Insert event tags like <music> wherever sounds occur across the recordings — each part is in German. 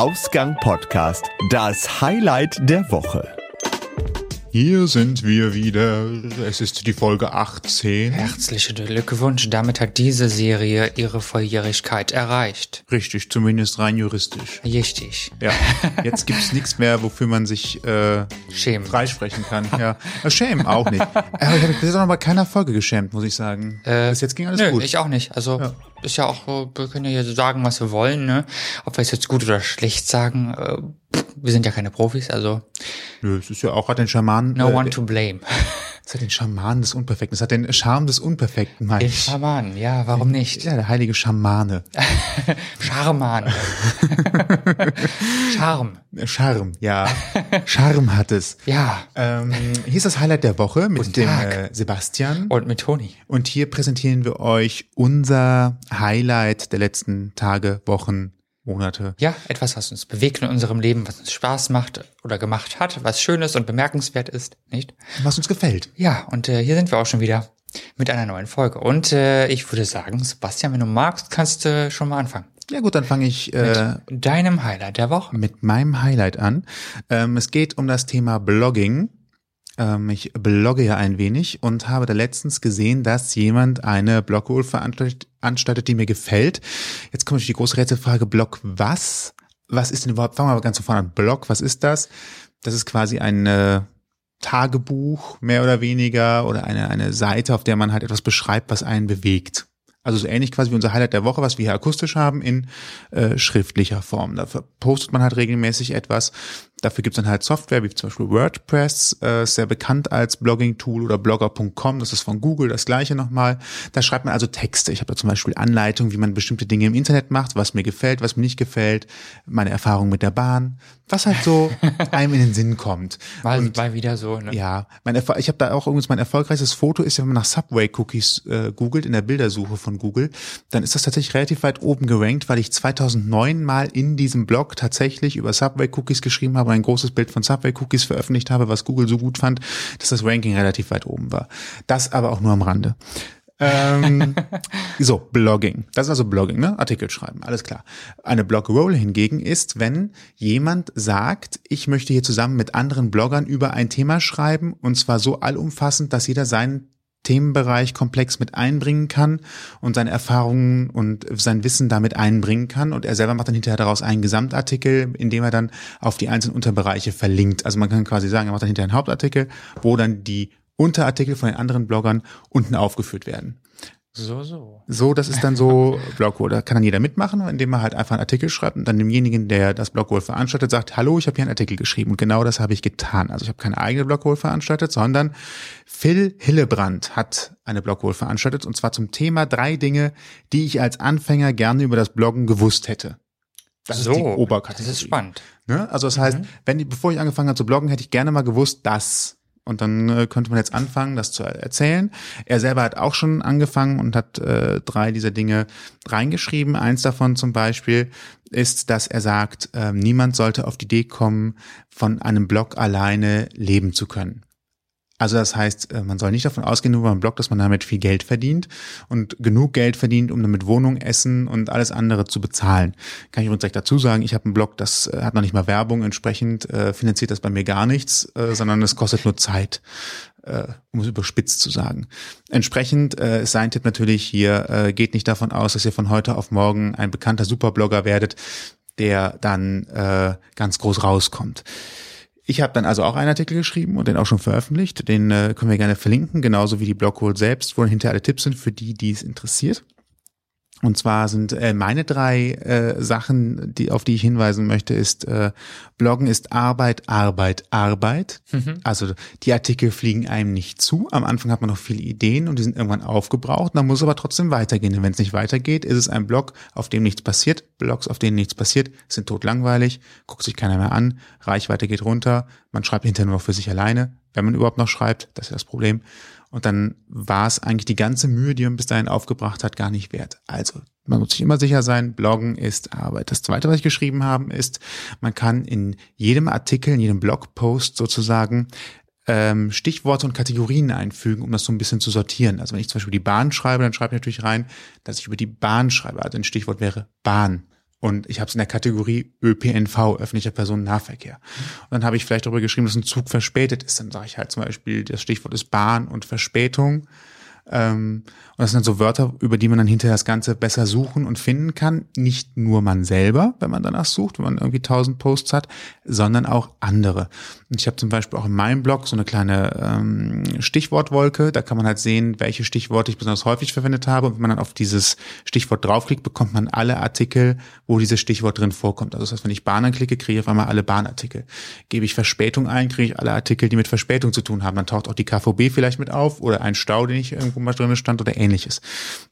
Ausgang Podcast, das Highlight der Woche. Hier sind wir wieder. Es ist die Folge 18. Herzlichen Glückwunsch, damit hat diese Serie ihre Volljährigkeit erreicht. Richtig, zumindest rein juristisch. Richtig. Ja, jetzt gibt's <laughs> nichts mehr, wofür man sich äh, Schämen. freisprechen kann. <laughs> Ja, Äh, schämen auch nicht. Aber ich habe mich bis jetzt auch noch bei keiner Folge geschämt, muss ich sagen. Äh, bis jetzt ging alles Nö, gut. ich auch nicht. Also Ja. ist ja auch, so, wir können ja sagen, was wir wollen, ne? Ob wir es jetzt gut oder schlecht sagen, äh, wir sind ja keine Profis, also Nö, es ist ja auch, hat den Schaman. no äh, one to blame. <laughs> Es hat den Schaman des Unperfekten. Es hat den Charme des Unperfekten, meine Den ich. Schaman, ja, warum nicht? Ja, der heilige Schamane. <laughs> Charman. <laughs> Charme. Charme, ja. Charme hat es. Ja. Ähm, hier ist das Highlight der Woche mit Guten dem äh, Sebastian. Und mit Toni. Und hier präsentieren wir euch unser Highlight der letzten Tage, Wochen, Monate. Ja, etwas, was uns bewegt in unserem Leben, was uns Spaß macht oder gemacht hat, was schön ist und bemerkenswert ist, nicht? Was uns gefällt. Ja, und äh, hier sind wir auch schon wieder mit einer neuen Folge. Und äh, ich würde sagen, Sebastian, wenn du magst, kannst du schon mal anfangen. Ja gut, dann fange ich äh, Mit deinem Highlight der Woche. mit meinem Highlight an. Ähm, es geht um das Thema Blogging. Ähm, ich blogge ja ein wenig und habe da letztens gesehen, dass jemand eine Blogwohl veranstaltet, die mir gefällt. Jetzt kommt natürlich die große Rätselfrage, Blog was? Was ist denn überhaupt, fangen wir mal ganz von vorne an, Blog, was ist das? Das ist quasi ein äh, Tagebuch, mehr oder weniger, oder eine, eine Seite, auf der man halt etwas beschreibt, was einen bewegt. Also so ähnlich quasi wie unser Highlight der Woche, was wir hier akustisch haben, in äh, schriftlicher Form. Dafür postet man halt regelmäßig etwas. Dafür gibt's dann halt Software, wie zum Beispiel WordPress, äh, sehr bekannt als Blogging-Tool oder blogger.com, das ist von Google das gleiche nochmal. Da schreibt man also Texte. Ich habe da zum Beispiel Anleitungen, wie man bestimmte Dinge im Internet macht, was mir gefällt, was mir nicht gefällt, meine Erfahrung mit der Bahn, was halt so <laughs> einem in den Sinn kommt. Mal, mal wieder so, ne? Ja, mein Erfol ich habe da auch übrigens mein erfolgreichstes Foto ist, wenn man nach Subway Cookies äh, googelt in der Bildersuche von Google, dann ist das tatsächlich relativ weit oben gerankt, weil ich 2009 mal in diesem Blog tatsächlich über Subway Cookies geschrieben habe, ein großes Bild von Subway Cookies veröffentlicht habe, was Google so gut fand, dass das Ranking relativ weit oben war. Das aber auch nur am Rande. ähm, <laughs> so, Blogging. Das ist also Blogging, ne? Artikel schreiben, alles klar. Eine Blog-Roll hingegen ist, wenn jemand sagt, ich möchte hier zusammen mit anderen Bloggern über ein Thema schreiben und zwar so allumfassend, dass jeder seinen Themenbereich komplex mit einbringen kann und seine Erfahrungen und sein Wissen damit einbringen kann. Und er selber macht dann hinterher daraus einen Gesamtartikel, in dem er dann auf die einzelnen Unterbereiche verlinkt. Also man kann quasi sagen, er macht dann hinterher einen Hauptartikel, wo dann die Unterartikel von den anderen Bloggern unten aufgeführt werden. So, so. So, das ist dann so <laughs> Blogwohl. Da kann dann jeder mitmachen, indem er halt einfach einen Artikel schreibt und dann demjenigen, der das Blogwohl veranstaltet, sagt, hallo, ich habe hier einen Artikel geschrieben. Und genau das habe ich getan. Also ich habe keine eigene Blogwohl veranstaltet, sondern Phil Hillebrand hat eine Blogwohl veranstaltet und zwar zum Thema drei Dinge, die ich als Anfänger gerne über das Bloggen gewusst hätte. Das so, ist die Oberkategorie. Das ist spannend. Ne? Also das heißt, wenn ich, bevor ich angefangen habe zu bloggen, hätte ich gerne mal gewusst, dass. Und dann äh, könnte man jetzt anfangen, das zu erzählen. Er selber hat auch schon angefangen und hat äh, drei dieser Dinge reingeschrieben. Eins davon zum Beispiel ist, dass er sagt, äh, niemand sollte auf die Idee kommen, von einem Blog alleine leben zu können. Also das heißt, äh, man soll nicht davon ausgehen, nur beim Blog, dass man damit viel Geld verdient und genug Geld verdient, um damit Wohnung, Essen und alles andere zu bezahlen. Kann ich übrigens gleich dazu sagen, ich habe einen Blog, das äh, hat noch nicht mal Werbung, entsprechend äh, finanziert das bei mir gar nichts, äh, sondern es kostet nur Zeit, äh, um es überspitzt zu sagen. Entsprechend äh, ist sein Tipp natürlich hier, äh, geht nicht davon aus, dass ihr von heute auf morgen ein bekannter Superblogger werdet, der dann äh, ganz groß rauskommt. Ich habe dann also auch einen Artikel geschrieben und den auch schon veröffentlicht. Den äh, können wir gerne verlinken, genauso wie die Blogcode selbst, wo hinter alle Tipps sind für die, die es interessiert. Und zwar sind äh, meine drei äh, Sachen, die auf die ich hinweisen möchte, ist äh, Bloggen ist Arbeit, Arbeit, Arbeit. Also die Artikel fliegen einem nicht zu. Am Anfang hat man noch viele Ideen und die sind irgendwann aufgebraucht. Dann muss aber trotzdem weitergehen. Und wenn es nicht weitergeht, ist es ein Blog, auf dem nichts passiert. Blogs, auf denen nichts passiert, sind totlangweilig, guckt sich keiner mehr an, Reichweite geht runter, man schreibt hinterher nur noch für sich alleine, wenn man überhaupt noch schreibt, das ist das Problem. Und dann war es eigentlich die ganze Mühe, die man bis dahin aufgebracht hat, gar nicht wert. Also, man muss sich immer sicher sein, Bloggen ist Arbeit. Das zweite, was ich geschrieben habe, ist, man kann in jedem Artikel, in jedem Blogpost sozusagen ähm, Stichworte und Kategorien einfügen, um das so ein bisschen zu sortieren. Also wenn ich zum Beispiel die Bahn schreibe, dann schreibe ich natürlich rein, dass ich über die Bahn schreibe. Also ein Stichwort wäre Bahn. Und ich habe es in der Kategorie ÖPNV, öffentlicher Personennahverkehr. Und dann habe ich vielleicht darüber geschrieben, dass ein Zug verspätet ist. Dann sage ich halt zum Beispiel, das Stichwort ist Bahn und Verspätung. Ähm, und das sind dann so Wörter, über die man dann hinterher das Ganze besser suchen und finden kann. Nicht nur man selber, wenn man danach sucht, wenn man irgendwie tausend Posts hat, sondern auch andere. Und ich habe zum Beispiel auch in meinem Blog so eine kleine ähm, Stichwortwolke. Da kann man halt sehen, welche Stichworte ich besonders häufig verwendet habe. Und wenn man dann auf dieses Stichwort draufklickt, bekommt man alle Artikel, wo dieses Stichwort drin vorkommt. Also das heißt, wenn ich Bahn anklicke, kriege ich auf einmal alle Bahnartikel. Gebe ich Verspätung ein, kriege ich alle Artikel, die mit Verspätung zu tun haben. Dann taucht auch die KVB vielleicht mit auf oder ein Stau, den ich irgendwo mal drin stand oder ähnliches.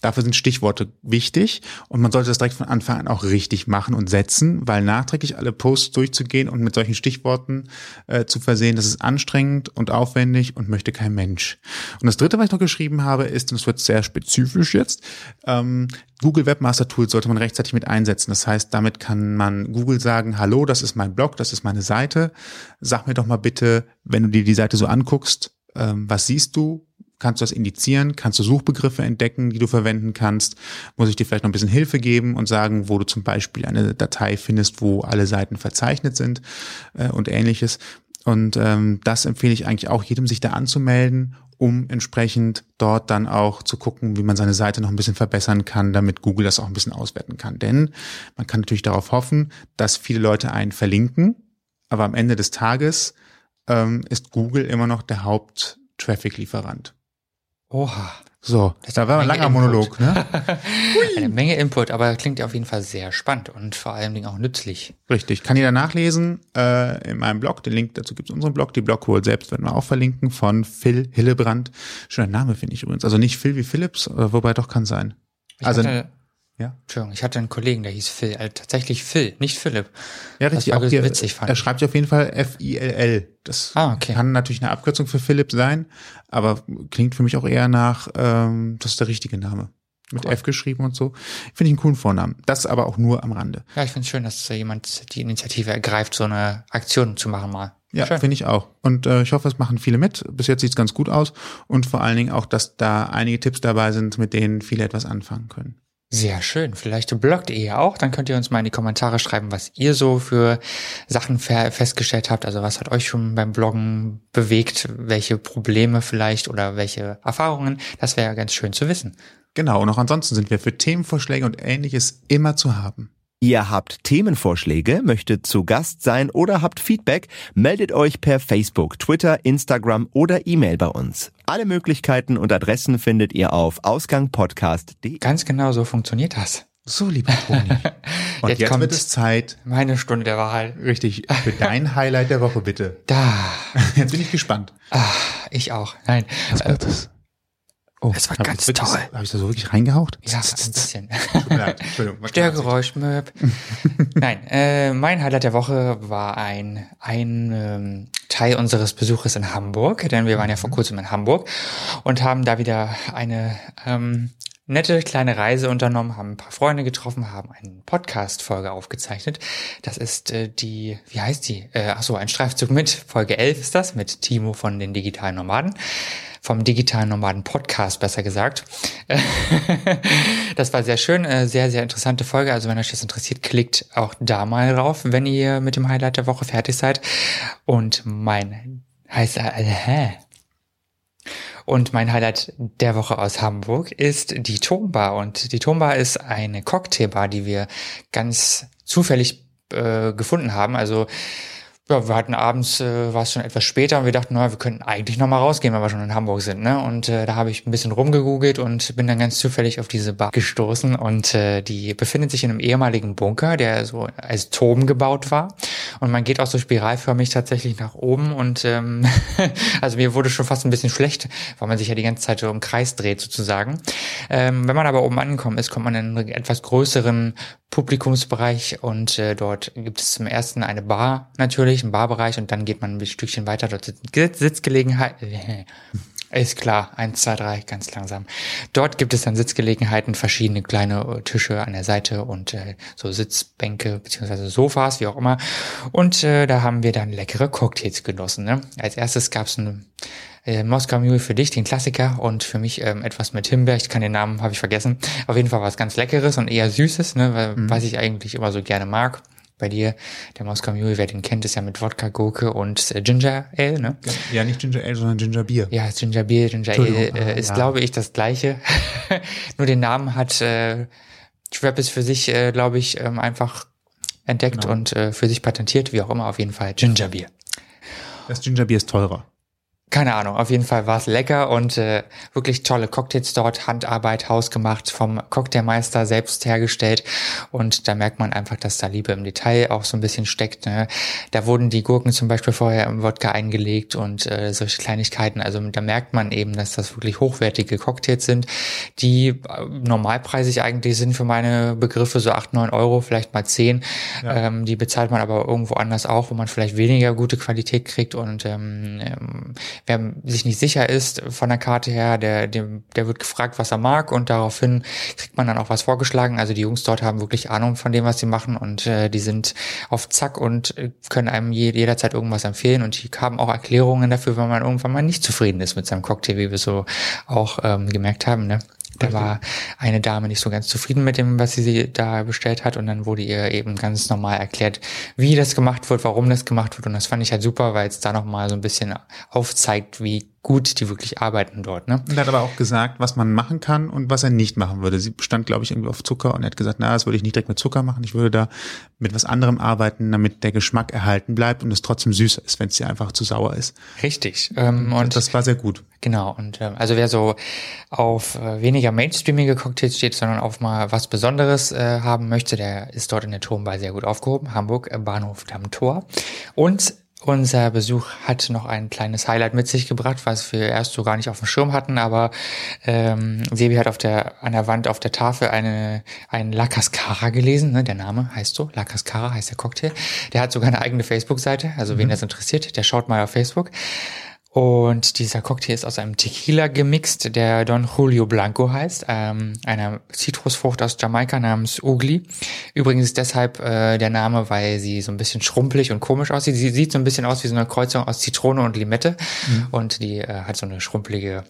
Dafür sind Stichworte wichtig und man sollte das direkt von Anfang an auch richtig machen und setzen, weil nachträglich alle Posts durchzugehen und mit solchen Stichworten äh, zu versehen, das ist anstrengend und aufwendig und möchte kein Mensch. Und das dritte, was ich noch geschrieben habe, ist, und es wird sehr spezifisch jetzt, ähm, Google Webmaster Tools sollte man rechtzeitig mit einsetzen. Das heißt, damit kann man Google sagen, hallo, das ist mein Blog, das ist meine Seite. Sag mir doch mal bitte, wenn du dir die Seite so anguckst, ähm, was siehst du? Kannst du das indizieren, kannst du Suchbegriffe entdecken, die du verwenden kannst, muss ich dir vielleicht noch ein bisschen Hilfe geben und sagen, wo du zum Beispiel eine Datei findest, wo alle Seiten verzeichnet sind äh, und ähnliches. Und ähm, das empfehle ich eigentlich auch jedem, sich da anzumelden, um entsprechend dort dann auch zu gucken, wie man seine Seite noch ein bisschen verbessern kann, damit Google das auch ein bisschen auswerten kann. Denn man kann natürlich darauf hoffen, dass viele Leute einen verlinken, aber am Ende des Tages ähm, ist Google immer noch der Haupt-Traffic-Lieferant. Oha. So, da war ein langer Input. Monolog, ne? <laughs> Eine Menge Input, aber klingt auf jeden Fall sehr spannend und vor allen Dingen auch nützlich. Richtig. Kann jeder nachlesen äh, in meinem Blog. Den Link dazu gibt es unseren Blog. Die Blogcode selbst werden wir auch verlinken von Phil Hillebrand. Schöner Name finde ich übrigens. Also nicht Phil wie Philips, äh, wobei doch kann sein. Ich also hatte, ja. Entschuldigung, ich hatte einen Kollegen, der hieß Phil, also tatsächlich Phil, nicht Philipp. Ja, Das richtig. war Auch hier, witzig, fand er schreibt auf jeden Fall F-I-L-L. Das Ah, okay. kann natürlich eine Abkürzung für Philipp sein, aber klingt für mich auch eher nach, ähm, das ist der richtige Name. Mit Cool. F geschrieben und so. Finde ich einen coolen Vornamen. Das aber auch nur am Rande. Ja, ich finde es schön, dass jemand die Initiative ergreift, so eine Aktion zu machen mal. Ja, finde ich auch. Und äh, ich hoffe, es machen viele mit. Bis jetzt sieht es ganz gut aus. Und vor allen Dingen auch, dass da einige Tipps dabei sind, mit denen viele etwas anfangen können. Sehr schön. Vielleicht bloggt ihr ja auch. Dann könnt ihr uns mal in die Kommentare schreiben, was ihr so für Sachen fe- festgestellt habt. Also was hat euch schon beim Bloggen bewegt? Welche Probleme vielleicht oder welche Erfahrungen? Das wäre ja ganz schön zu wissen. Genau, und auch ansonsten sind wir für Themenvorschläge und ähnliches immer zu haben. Ihr habt Themenvorschläge, möchtet zu Gast sein oder habt Feedback, meldet euch per Facebook, Twitter, Instagram oder E-Mail bei uns. Alle Möglichkeiten und Adressen findet ihr auf ausgangpodcast.de. Ganz genau so funktioniert das. So, lieber Toni. <laughs> Und Jetzt jetzt, kommt- wird es Zeit, Meine Stunde der Wahrheit. richtig, für dein <laughs> Highlight der Woche, bitte. Da. Jetzt bin ich gespannt. Ah, ich auch. Nein. Äh, es? Oh, Es war ganz ich wirklich, toll. Habe ich da so wirklich reingehaucht? ja, ein bisschen. <laughs> Entschuldigung. <laughs> Störgeräusch, Möb. <laughs> Nein, äh, mein Highlight der Woche war ein, ein ähm, Teil unseres Besuches in Hamburg, denn wir waren ja vor kurzem in Hamburg und haben da wieder eine ähm, nette kleine Reise unternommen, haben ein paar Freunde getroffen, haben eine Podcast-Folge aufgezeichnet. Das ist äh, die, wie heißt die? Äh, ach so, ein Streifzug mit, Folge 11 ist das, mit Timo von den Digitalen Nomaden vom digitalen Nomaden Podcast, besser gesagt. <laughs> Das war sehr schön, äh, sehr, sehr interessante Folge. Also wenn euch das interessiert, klickt auch da mal drauf, wenn ihr mit dem Highlight der Woche fertig seid. Und mein heißt äh, hä? Und mein Highlight der Woche aus Hamburg ist die Tombar. Und die Tombar ist eine Cocktailbar, die wir ganz zufällig äh, gefunden haben. Also ja, wir hatten abends, äh, war es schon etwas später und wir dachten, naja, wir könnten eigentlich noch mal rausgehen, wenn wir schon in Hamburg sind. Ne? Und äh, da habe ich ein bisschen rumgegoogelt und bin dann ganz zufällig auf diese Bar gestoßen. Und äh, die befindet sich in einem ehemaligen Bunker, der so als Turm gebaut war. Und man geht auch so spiralförmig tatsächlich nach oben. Und ähm, <laughs> also mir wurde schon fast ein bisschen schlecht, weil man sich ja die ganze Zeit so im Kreis dreht sozusagen. Ähm, wenn man aber oben angekommen ist, kommt man in einen etwas größeren Publikumsbereich und äh, dort gibt es zum ersten eine Bar natürlich, einen Barbereich und dann geht man ein Stückchen weiter, dort sind Sitz- Sitzgelegenheit, äh, <laughs> Ist klar, eins, zwei, drei, ganz langsam. Dort gibt es dann Sitzgelegenheiten, verschiedene kleine äh, Tische an der Seite und äh, so Sitzbänke beziehungsweise Sofas, wie auch immer. Und äh, da haben wir dann leckere Cocktails genossen. Ne? Als erstes gab es eine äh, Moskau Mule für dich, den Klassiker, und für mich ähm, etwas mit Himbeer. Ich kann den Namen, habe ich vergessen. Auf jeden Fall was ganz Leckeres und eher Süßes, ne, weil, mhm. was ich eigentlich immer so gerne mag bei dir. Der Moskau Mule, wer den kennt, ist ja mit Wodka, Gurke und äh, Ginger Ale, ne? Ja, nicht Ginger Ale, sondern Ginger Beer. Ja, Ginger Beer, Ginger Ale äh, ist, ja. glaube ich, das gleiche. <laughs> Nur den Namen hat äh, Trappist für sich, äh, glaube ich, ähm, einfach entdeckt genau. und äh, für sich patentiert, wie auch immer, auf jeden Fall Ginger Beer. Das Ginger Beer ist teurer keine Ahnung, auf jeden Fall war es lecker und äh, wirklich tolle Cocktails dort, Handarbeit, hausgemacht, vom Cocktailmeister selbst hergestellt und da merkt man einfach, dass da Liebe im Detail auch so ein bisschen steckt. Ne? Da wurden die Gurken zum Beispiel vorher im Wodka eingelegt und äh, solche Kleinigkeiten, also da merkt man eben, dass das wirklich hochwertige Cocktails sind, die äh, normalpreisig eigentlich sind für meine Begriffe so acht neun Euro, vielleicht mal zehn ja. ähm, die bezahlt man aber irgendwo anders auch, wo man vielleicht weniger gute Qualität kriegt und ähm, ähm wer sich nicht sicher ist von der Karte her, der, der, der wird gefragt, was er mag und daraufhin kriegt man dann auch was vorgeschlagen. Also die Jungs dort haben wirklich Ahnung von dem, was sie machen und äh, die sind auf Zack und können einem je, jederzeit irgendwas empfehlen und die haben auch Erklärungen dafür, wenn man irgendwann mal nicht zufrieden ist mit seinem Cocktail, wie wir so auch ähm, gemerkt haben. Ne? Da war eine Dame nicht so ganz zufrieden mit dem, was sie da bestellt hat. Und dann wurde ihr eben ganz normal erklärt, wie das gemacht wird, warum das gemacht wird. Und das fand ich halt super, weil es da nochmal so ein bisschen aufzeigt, wie gut die wirklich arbeiten dort. Ne? Und er hat aber auch gesagt, was man machen kann und was er nicht machen würde. Sie bestand, glaube ich, irgendwie auf Zucker und er hat gesagt, na, das würde ich nicht direkt mit Zucker machen. Ich würde da mit was anderem arbeiten, damit der Geschmack erhalten bleibt und es trotzdem süßer ist, wenn es dir einfach zu sauer ist. Richtig. Ähm, und das war sehr gut. Genau. Und ähm, also wer so auf äh, weniger mainstreamige Cocktails steht, sondern auf mal was Besonderes äh, haben möchte, der ist dort in der Turmbar sehr gut aufgehoben. Hamburg, äh, Bahnhof Damm-Tor. Und unser Besuch hat noch ein kleines Highlight mit sich gebracht, was wir erst so gar nicht auf dem Schirm hatten, aber ähm, Sebi hat auf der an der Wand auf der Tafel eine ein La Cascara gelesen, ne? der Name heißt so, La Cascara heißt der Cocktail. Der hat sogar eine eigene Facebook-Seite, also mhm. wen das interessiert, der schaut mal auf Facebook. Und dieser Cocktail ist aus einem Tequila gemixt, der Don Julio Blanco heißt, ähm, einer Zitrusfrucht aus Jamaika namens Ugli. Übrigens deshalb äh, der Name, weil sie so ein bisschen schrumpelig und komisch aussieht. Sie sieht so ein bisschen aus wie so eine Kreuzung aus Zitrone und Limette mhm. und die äh, hat so eine schrumpelige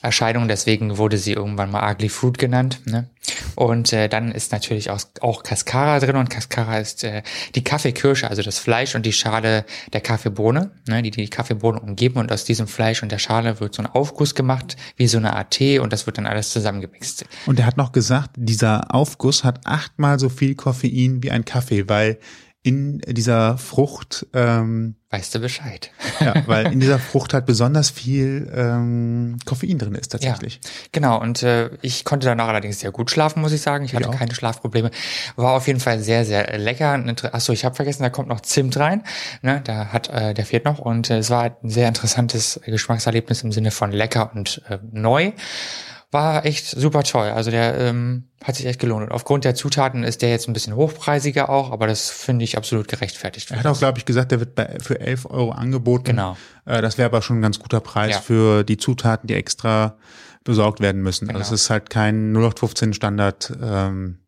Erscheinung, deswegen wurde sie irgendwann mal Ugly Fruit genannt. Ne? Und äh, dann ist natürlich auch, auch Cascara drin und Cascara ist äh, die Kaffeekirsche, also das Fleisch und die Schale der Kaffeebohne, ne, die die Kaffeebohne umgeben und aus diesem Fleisch und der Schale wird so ein Aufguss gemacht, wie so eine Tee und das wird dann alles zusammengemixt. Und er hat noch gesagt, dieser Aufguss hat achtmal so viel Koffein wie ein Kaffee, weil in dieser Frucht. Ähm, weißt du Bescheid. ja, <laughs> weil in dieser Frucht halt besonders viel ähm, Koffein drin ist tatsächlich. Ja, genau, und äh, ich konnte danach allerdings sehr gut schlafen, muss ich sagen. Ich hatte ja. keine Schlafprobleme. War auf jeden Fall sehr, sehr lecker. Achso, ich habe vergessen, da kommt noch Zimt rein. Ne, da hat, äh, der fehlt noch. Und äh, es war ein sehr interessantes Geschmackserlebnis im Sinne von lecker und äh, neu war echt super toll. Also der ähm, hat sich echt gelohnt. Und aufgrund der Zutaten ist der jetzt ein bisschen hochpreisiger auch, aber das finde ich absolut gerechtfertigt. Er hat auch, glaube ich, gesagt, der wird bei, für 11 Euro angeboten. Genau. Äh, das wäre aber schon ein ganz guter Preis ja. für die Zutaten, die extra besorgt werden müssen. Also genau. Also es ist halt kein 0815 Standard ähm,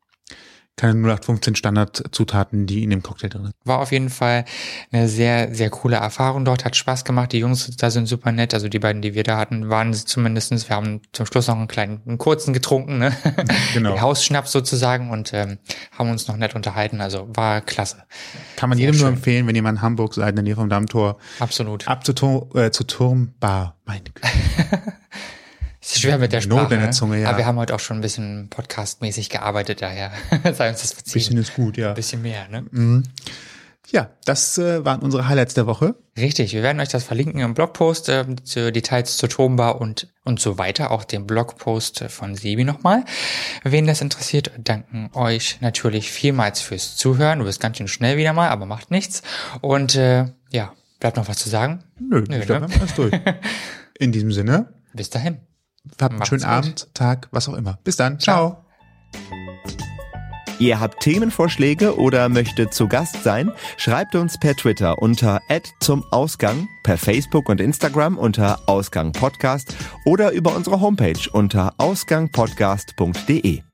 keine 0815 Standardzutaten, die in dem Cocktail drin sind. War auf jeden Fall eine sehr, sehr coole Erfahrung dort, hat Spaß gemacht. Die Jungs da sind super nett. Also die beiden, die wir da hatten, waren zumindestens. Wir haben zum Schluss noch einen kleinen, einen kurzen getrunken, ne? <laughs> Genau. Hausschnaps sozusagen und ähm, haben uns noch nett unterhalten. Also war klasse. Kann man sehr jedem schön. nur empfehlen, wenn ihr mal in Hamburg seid, in der Nähe vom Dammtor. Absolut. Ab zu, Tor, äh, zu Turmbar. Meine Güte. <laughs> ist schwer mit der Sprache. Ne? Zunge, ja. Aber wir haben heute auch schon ein bisschen podcastmäßig gearbeitet, daher sei uns <laughs> das verziehen. Bisschen ist gut, ja. Ein bisschen mehr, ne? Mhm. Ja, das äh, waren unsere Highlights der Woche. Richtig, wir werden euch das verlinken im Blogpost, äh, zu Details zur Turmbar und, und so weiter, auch den Blogpost von Sebi nochmal. Wen das interessiert, danken euch natürlich vielmals fürs Zuhören. Du bist ganz schön schnell wieder mal, aber macht nichts. Und äh, ja, bleibt noch was zu sagen? Nö, Nö ich glaube, ne? alles durch. <laughs> In diesem Sinne. Bis dahin. Habt einen schönen gut. Abend, Tag, was auch immer. Bis dann. Ciao. Ciao. Ihr habt Themenvorschläge oder möchtet zu Gast sein? Schreibt uns per Twitter unter zum Ausgang, per Facebook und Instagram unter Ausgang Podcast oder über unsere Homepage unter ausgangpodcast.de.